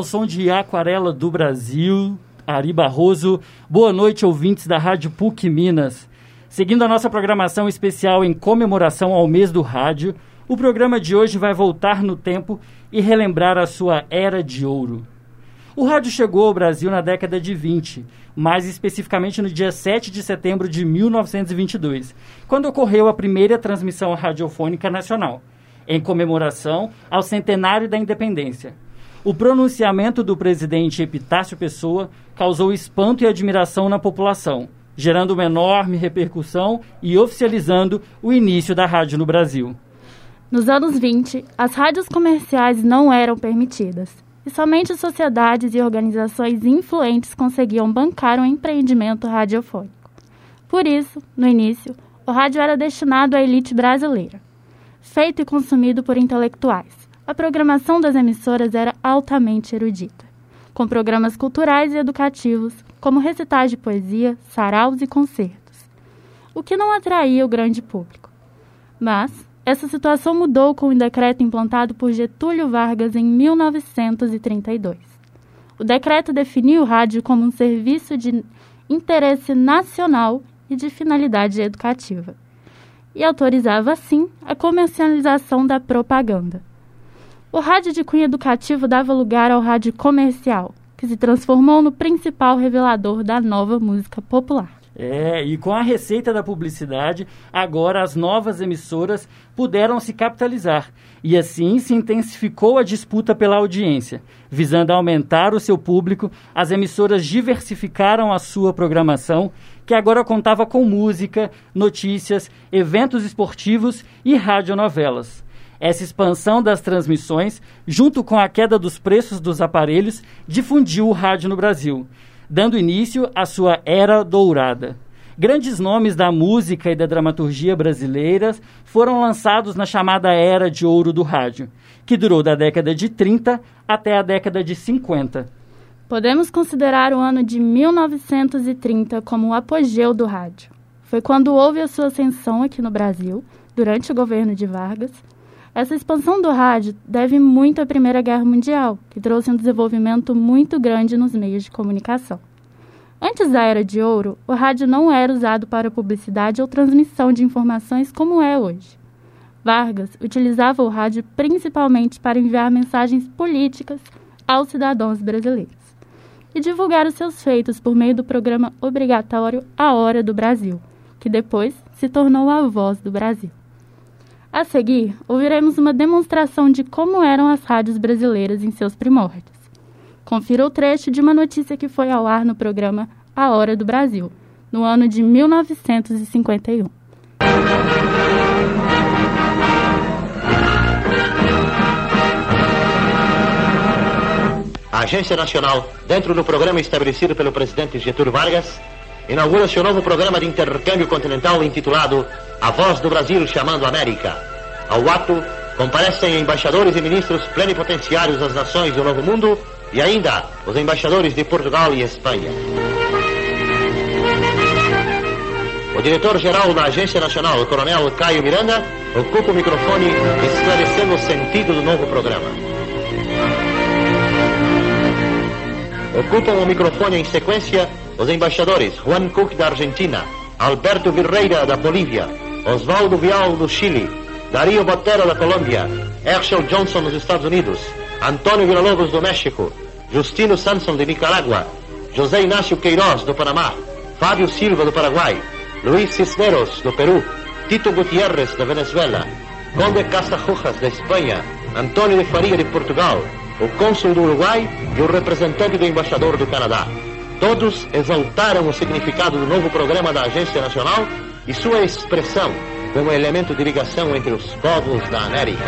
ao som de Aquarela do Brasil, Ari Barroso. Boa noite, ouvintes da Rádio PUC Minas. Seguindo a nossa programação especial em comemoração ao mês do rádio, o programa de hoje vai voltar no tempo e relembrar a sua era de ouro. O rádio chegou ao Brasil na década de 20, mais especificamente no dia 7 de setembro de 1922, quando ocorreu a primeira transmissão radiofônica nacional, em comemoração ao centenário da independência. O pronunciamento do presidente Epitácio Pessoa causou espanto e admiração na população, gerando uma enorme repercussão e oficializando o início da rádio no Brasil. Nos anos 20, as rádios comerciais não eram permitidas e somente sociedades e organizações influentes conseguiam bancar um empreendimento radiofônico. Por isso, no início, o rádio era destinado à elite brasileira. Feito e consumido por intelectuais, a programação das emissoras era altamente erudita, com programas culturais e educativos, como recitais de poesia, saraus e concertos, o que não atraía o grande público. Mas, essa situação mudou com o decreto implantado por Getúlio Vargas em 1932. O decreto definiu o rádio como um serviço de interesse nacional e de finalidade educativa, e autorizava, assim, a comercialização da propaganda. O rádio de cunho educativo dava lugar ao rádio comercial, que se transformou no principal revelador da nova música popular. É, e com a receita da publicidade, agora as novas emissoras puderam se capitalizar. E assim se intensificou a disputa pela audiência. Visando aumentar o seu público, as emissoras diversificaram a sua programação, que agora contava com música, notícias, eventos esportivos e radionovelas. Essa expansão das transmissões, junto com a queda dos preços dos aparelhos, difundiu o rádio no Brasil dando início à sua era dourada. Grandes nomes da música e da dramaturgia brasileiras foram lançados na chamada Era de Ouro do Rádio, que durou da década de 30 até a década de 50. Podemos considerar o ano de 1930 como o apogeu do rádio. Foi quando houve a sua ascensão aqui no Brasil, durante o governo de Vargas. Essa expansão do rádio deve muito à Primeira Guerra Mundial, que trouxe um desenvolvimento muito grande nos meios de comunicação. Antes da Era de Ouro, o rádio não era usado para publicidade ou transmissão de informações como é hoje. Vargas utilizava o rádio principalmente para enviar mensagens políticas aos cidadãos brasileiros e divulgar os seus feitos por meio do programa obrigatório A Hora do Brasil, que depois se tornou a Voz do Brasil. A seguir, ouviremos uma demonstração de como eram as rádios brasileiras em seus primórdios. Confira o trecho de uma notícia que foi ao ar no programa A Hora do Brasil, no ano de 1951. A Agência Nacional, dentro do programa estabelecido pelo presidente Getúlio Vargas, inaugura seu novo programa de intercâmbio continental intitulado A Voz do Brasil Chamando América. Ao ato, comparecem embaixadores e ministros plenipotenciários das nações do Novo Mundo e ainda os embaixadores de Portugal e Espanha. O diretor-geral da Agência Nacional, o coronel Caio Miranda, ocupa o microfone esclarecendo o sentido do novo programa. Ocupam o microfone em sequência os embaixadores Juan Cook da Argentina, Alberto Virreira da Bolívia, Osvaldo Vial do Chile, Darío Botero da Colômbia, Herschel Johnson dos Estados Unidos, Antônio Villalobos do México, Justino Sanson de Nicarágua, José Inácio Queiroz do Panamá, Fábio Silva do Paraguai, Luiz Cisneros do Peru, Tito Gutierrez da Venezuela, Conde Castajujas da Espanha, Antônio de Faria de Portugal, o cônsul do Uruguai e o representante do embaixador do Canadá. Todos exaltaram o significado do novo programa da Agência Nacional e sua expressão como elemento de ligação entre os povos da América.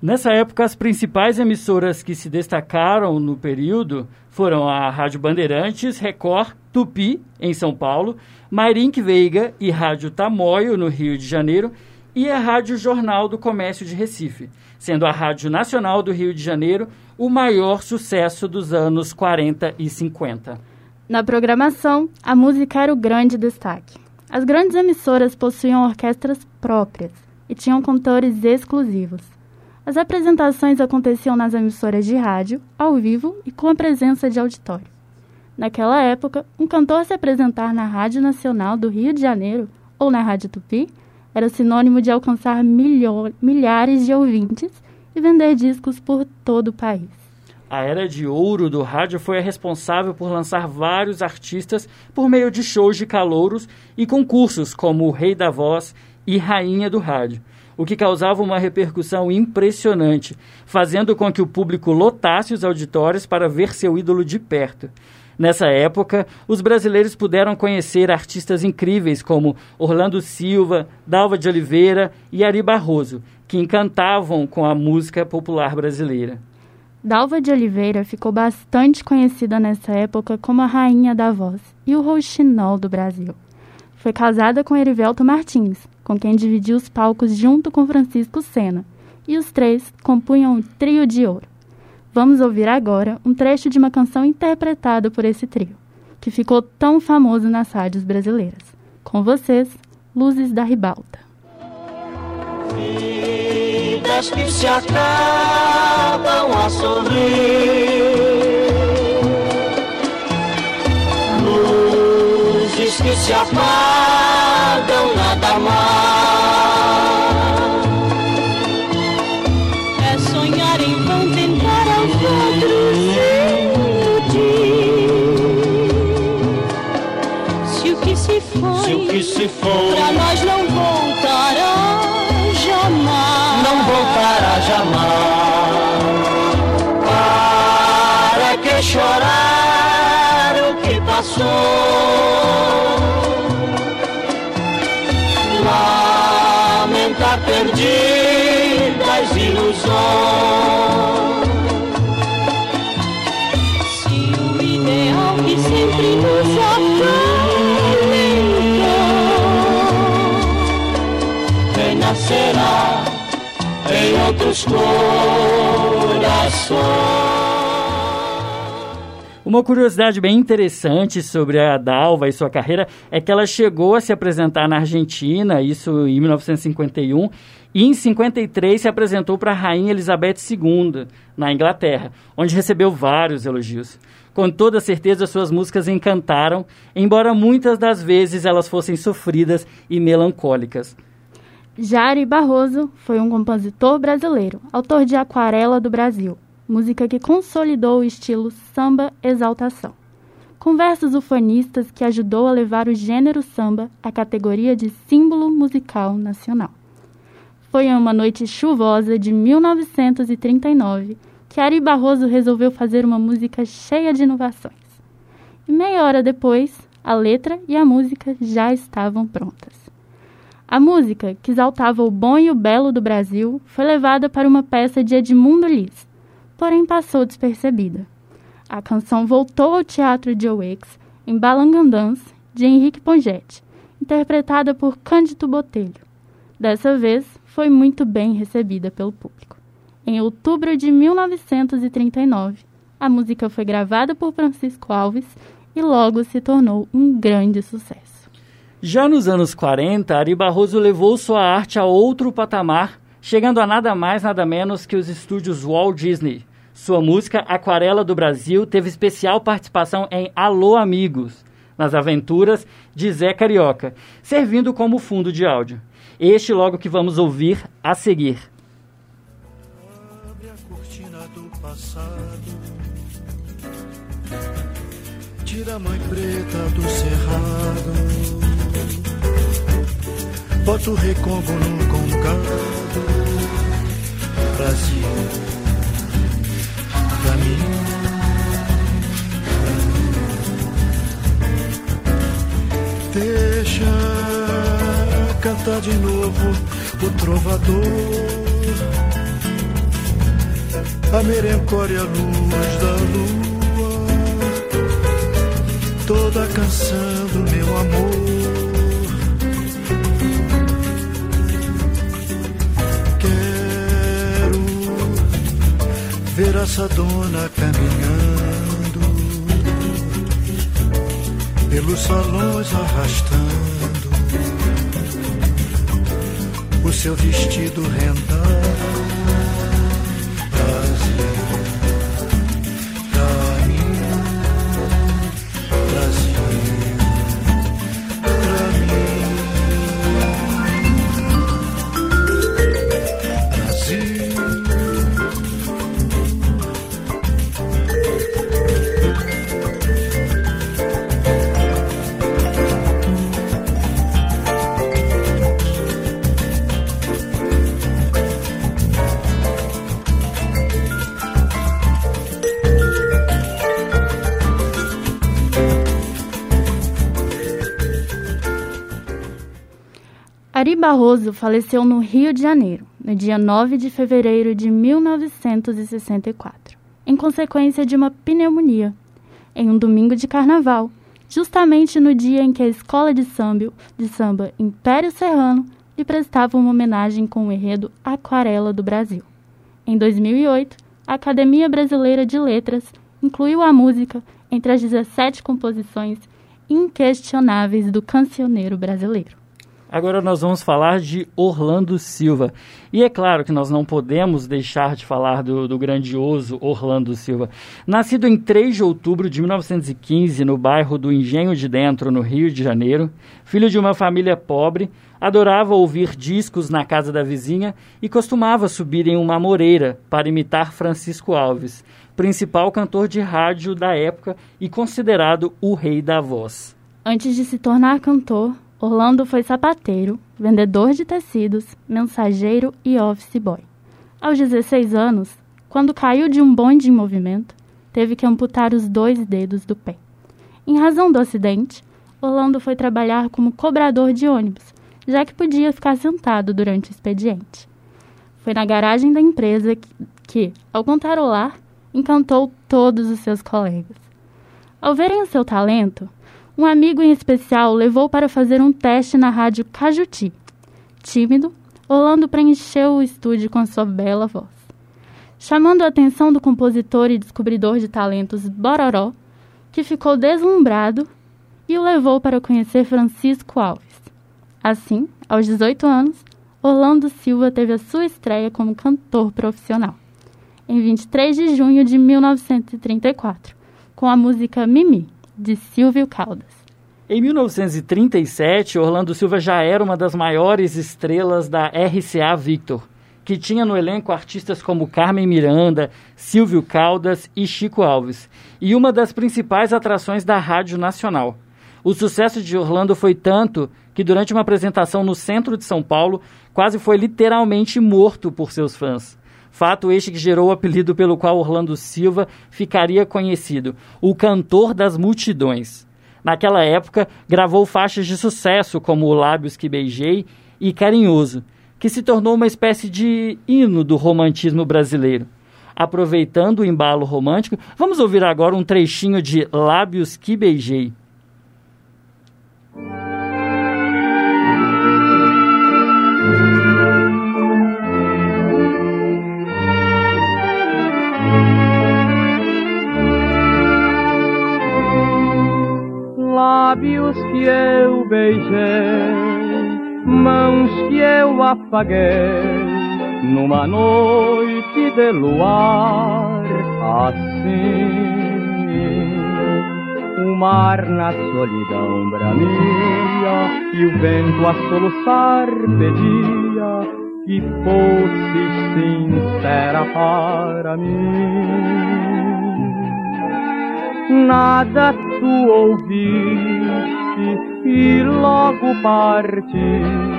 Nessa época, as principais emissoras que se destacaram no período foram a Rádio Bandeirantes, Record, Tupi, em São Paulo, Mairink Veiga e Rádio Tamoio, no Rio de Janeiro, e a Rádio Jornal do Comércio de Recife, sendo a Rádio Nacional do Rio de Janeiro o maior sucesso dos anos 40 e 50. Na programação, a música era o grande destaque. As grandes emissoras possuíam orquestras próprias e tinham cantores exclusivos. As apresentações aconteciam nas emissoras de rádio, ao vivo e com a presença de auditório. Naquela época, um cantor se apresentar na Rádio Nacional do Rio de Janeiro ou na Rádio Tupi era sinônimo de alcançar milhares de ouvintes e vender discos por todo o país. A era de ouro do rádio foi a responsável por lançar vários artistas por meio de shows de calouros e concursos como o Rei da Voz e Rainha do Rádio, o que causava uma repercussão impressionante, fazendo com que o público lotasse os auditórios para ver seu ídolo de perto. Nessa época, os brasileiros puderam conhecer artistas incríveis como Orlando Silva, Dalva de Oliveira e Ari Barroso, que encantavam com a música popular brasileira. Dalva de Oliveira ficou bastante conhecida nessa época como a rainha da voz e o rouxinol do Brasil. Foi casada com Erivelto Martins, com quem dividiu os palcos junto com Francisco Sena, e os três compunham um trio de ouro. Vamos ouvir agora um trecho de uma canção interpretada por esse trio, que ficou tão famoso nas rádios brasileiras. Com vocês, Luzes da Ribalta vidas que se acabam a sorrir. Luzes que se apagam nada mais. Se foi, pra nós não voltará não voltará jamais. Para que chorar o que passou? Lamentar perdidas ilusões. Outros corações. Uma curiosidade bem interessante sobre a Dalva e sua carreira é que ela chegou a se apresentar na Argentina, isso em 1951, e em 53 se apresentou para a Rainha Elizabeth II, na Inglaterra, onde recebeu vários elogios. Com toda certeza, suas músicas encantaram, embora muitas das vezes elas fossem sofridas e melancólicas. Jari Barroso foi um compositor brasileiro, autor de Aquarela do Brasil, música que consolidou o estilo samba exaltação. Com versos ufanistas que ajudou a levar o gênero samba à categoria de símbolo musical nacional. Foi em uma noite chuvosa de 1939 que Ari Barroso resolveu fazer uma música cheia de inovações. E meia hora depois, a letra e a música já estavam prontas. A música, que exaltava o bom e o belo do Brasil, foi levada para uma peça de Edmundo Lis, porém passou despercebida. A canção voltou ao Teatro de Oex, em Balangandãs, de Henrique Pongetti, interpretada por Cândido Botelho. Dessa vez, foi muito bem recebida pelo público. Em outubro de 1939, a música foi gravada por Francisco Alves e logo se tornou um grande sucesso. Já nos anos 40, Ari Barroso levou sua arte a outro patamar, chegando a nada mais nada menos que os estúdios Walt Disney. Sua música Aquarela do Brasil teve especial participação em Alô Amigos, nas aventuras de Zé Carioca, servindo como fundo de áudio. Este logo que vamos ouvir a seguir. Abre a cortina do passado Tira a mãe preta do cerrado Bota o recombo no concado Brasil. Pra mim. Deixa cantar de novo o trovador. A merencória luz da lua. Toda a canção do meu amor calçadona caminhando, pelos salões arrastando o seu vestido rendado Barroso faleceu no Rio de Janeiro, no dia 9 de fevereiro de 1964, em consequência de uma pneumonia, em um domingo de carnaval, justamente no dia em que a escola de samba, de samba Império Serrano lhe prestava uma homenagem com o enredo Aquarela do Brasil. Em 2008, a Academia Brasileira de Letras incluiu a música entre as 17 composições inquestionáveis do cancioneiro brasileiro. Agora nós vamos falar de Orlando Silva. E é claro que nós não podemos deixar de falar do, do, grandioso Orlando Silva. Nascido em 3 de outubro de 1915 no bairro do Engenho de Dentro, no Rio de Janeiro, filho de uma família pobre, adorava ouvir discos na casa da vizinha e costumava subir em uma moreira para imitar Francisco Alves, principal cantor de rádio da época e considerado o rei da voz. Antes de se tornar cantor, Orlando foi sapateiro, vendedor de tecidos, mensageiro e office boy. Aos 16 anos, quando caiu de um bonde em movimento, teve que amputar os dois dedos do pé. Em razão do acidente, Orlando foi trabalhar como cobrador de ônibus, já que podia ficar sentado durante o expediente. Foi na garagem da empresa que, que ao cantarolar, encantou todos os seus colegas. Ao verem o seu talento, um amigo em especial levou para fazer um teste na rádio Cajuti. Tímido, Orlando preencheu o estúdio com sua bela voz. Chamando a atenção do compositor e descobridor de talentos Bororó, que ficou deslumbrado e o levou para conhecer Francisco Alves. Assim, aos 18 anos, Orlando Silva teve a sua estreia como cantor profissional, em 23 de junho de 1934, com a música Mimi de Silvio Caldas. Em 1937, Orlando Silva já era uma das maiores estrelas da RCA Victor, que tinha no elenco artistas como Carmen Miranda, Silvio Caldas e Chico Alves, e uma das principais atrações da Rádio Nacional. O sucesso de Orlando foi tanto que, durante uma apresentação no centro de São Paulo, quase foi literalmente morto por seus fãs. Fato este que gerou o apelido pelo qual Orlando Silva ficaria conhecido, o cantor das multidões. Naquela época, gravou faixas de sucesso como Lábios que Beijei e Carinhoso, que se tornou uma espécie de hino do romantismo brasileiro. Aproveitando o embalo romântico, vamos ouvir agora um trechinho de Lábios que Beijei. Lábios que eu beijei, mãos que eu afaguei, numa noite de luar assim. O mar na solidão bramia e o vento a soluçar pedia que fosse sincera para mim nada tu ouviste e logo partiste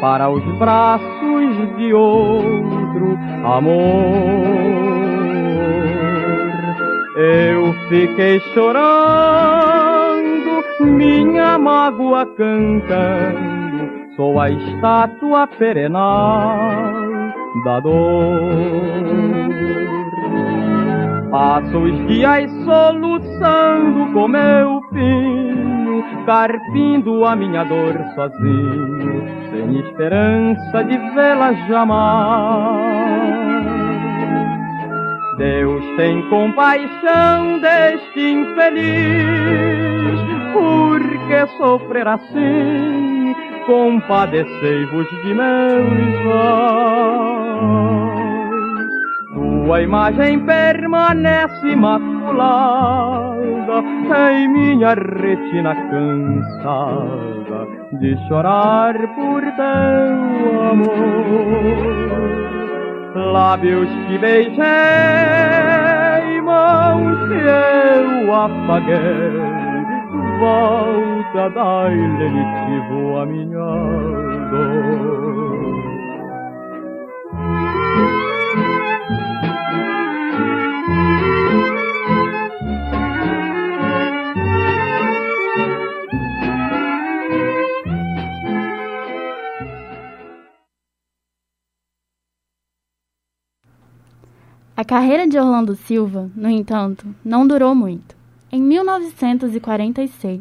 para os braços de outro amor. Eu fiquei chorando, minha mágoa cantando, sou a estátua perenal da dor. Passo os dias soluçando com meu pinho, carpindo a minha dor sozinho, sem esperança de vê-la jamais. Deus tem compaixão deste infeliz, porque sofrer assim, compadecei-vos de meus olhos. Tua imagem permanece imaculada em minha retina cansada de chorar por teu amor lábios que beijei, mãos que eu apaguei, volta dai lenitivo a minha dor. Carreira de Orlando Silva, no entanto, não durou muito. Em 1946,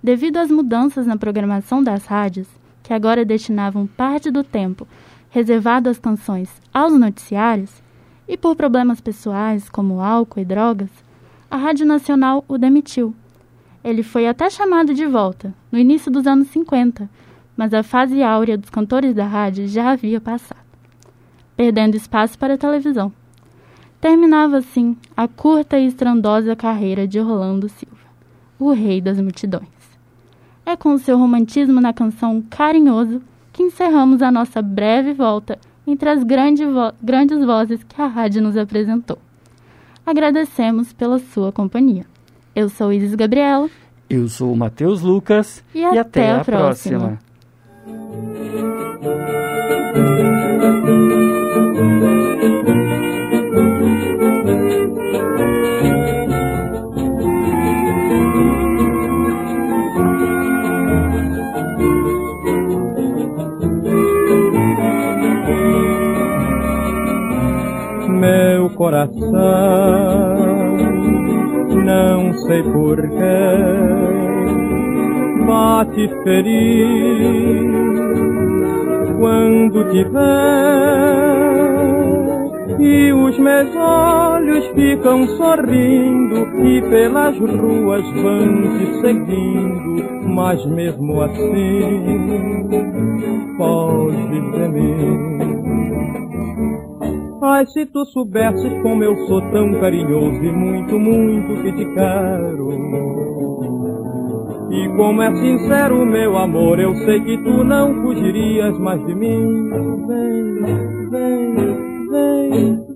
devido às mudanças na programação das rádios, que agora destinavam parte do tempo reservado às canções aos noticiários, e por problemas pessoais como álcool e drogas, a Rádio Nacional o demitiu. Ele foi até chamado de volta, no início dos anos 50, mas a fase áurea dos cantores da rádio já havia passado, perdendo espaço para a televisão. Terminava assim a curta e estrondosa carreira de Orlando Silva, o rei das multidões. É com seu romantismo na canção Carinhoso que encerramos a nossa breve volta entre as grande vo grandes vozes que a rádio nos apresentou. Agradecemos pela sua companhia. Eu sou Isis Gabriela. Eu sou o Matheus Lucas. E, e até, até, a, a próxima. próxima. Feliz quando vê e os meus olhos ficam sorrindo e pelas ruas vão te seguindo, mas mesmo assim de mim. Ai, se tu soubesses como eu sou tão carinhoso e muito, muito que te quero. E como é sincero meu amor, eu sei que tu não fugirias mais de mim. Vem, vem, vem.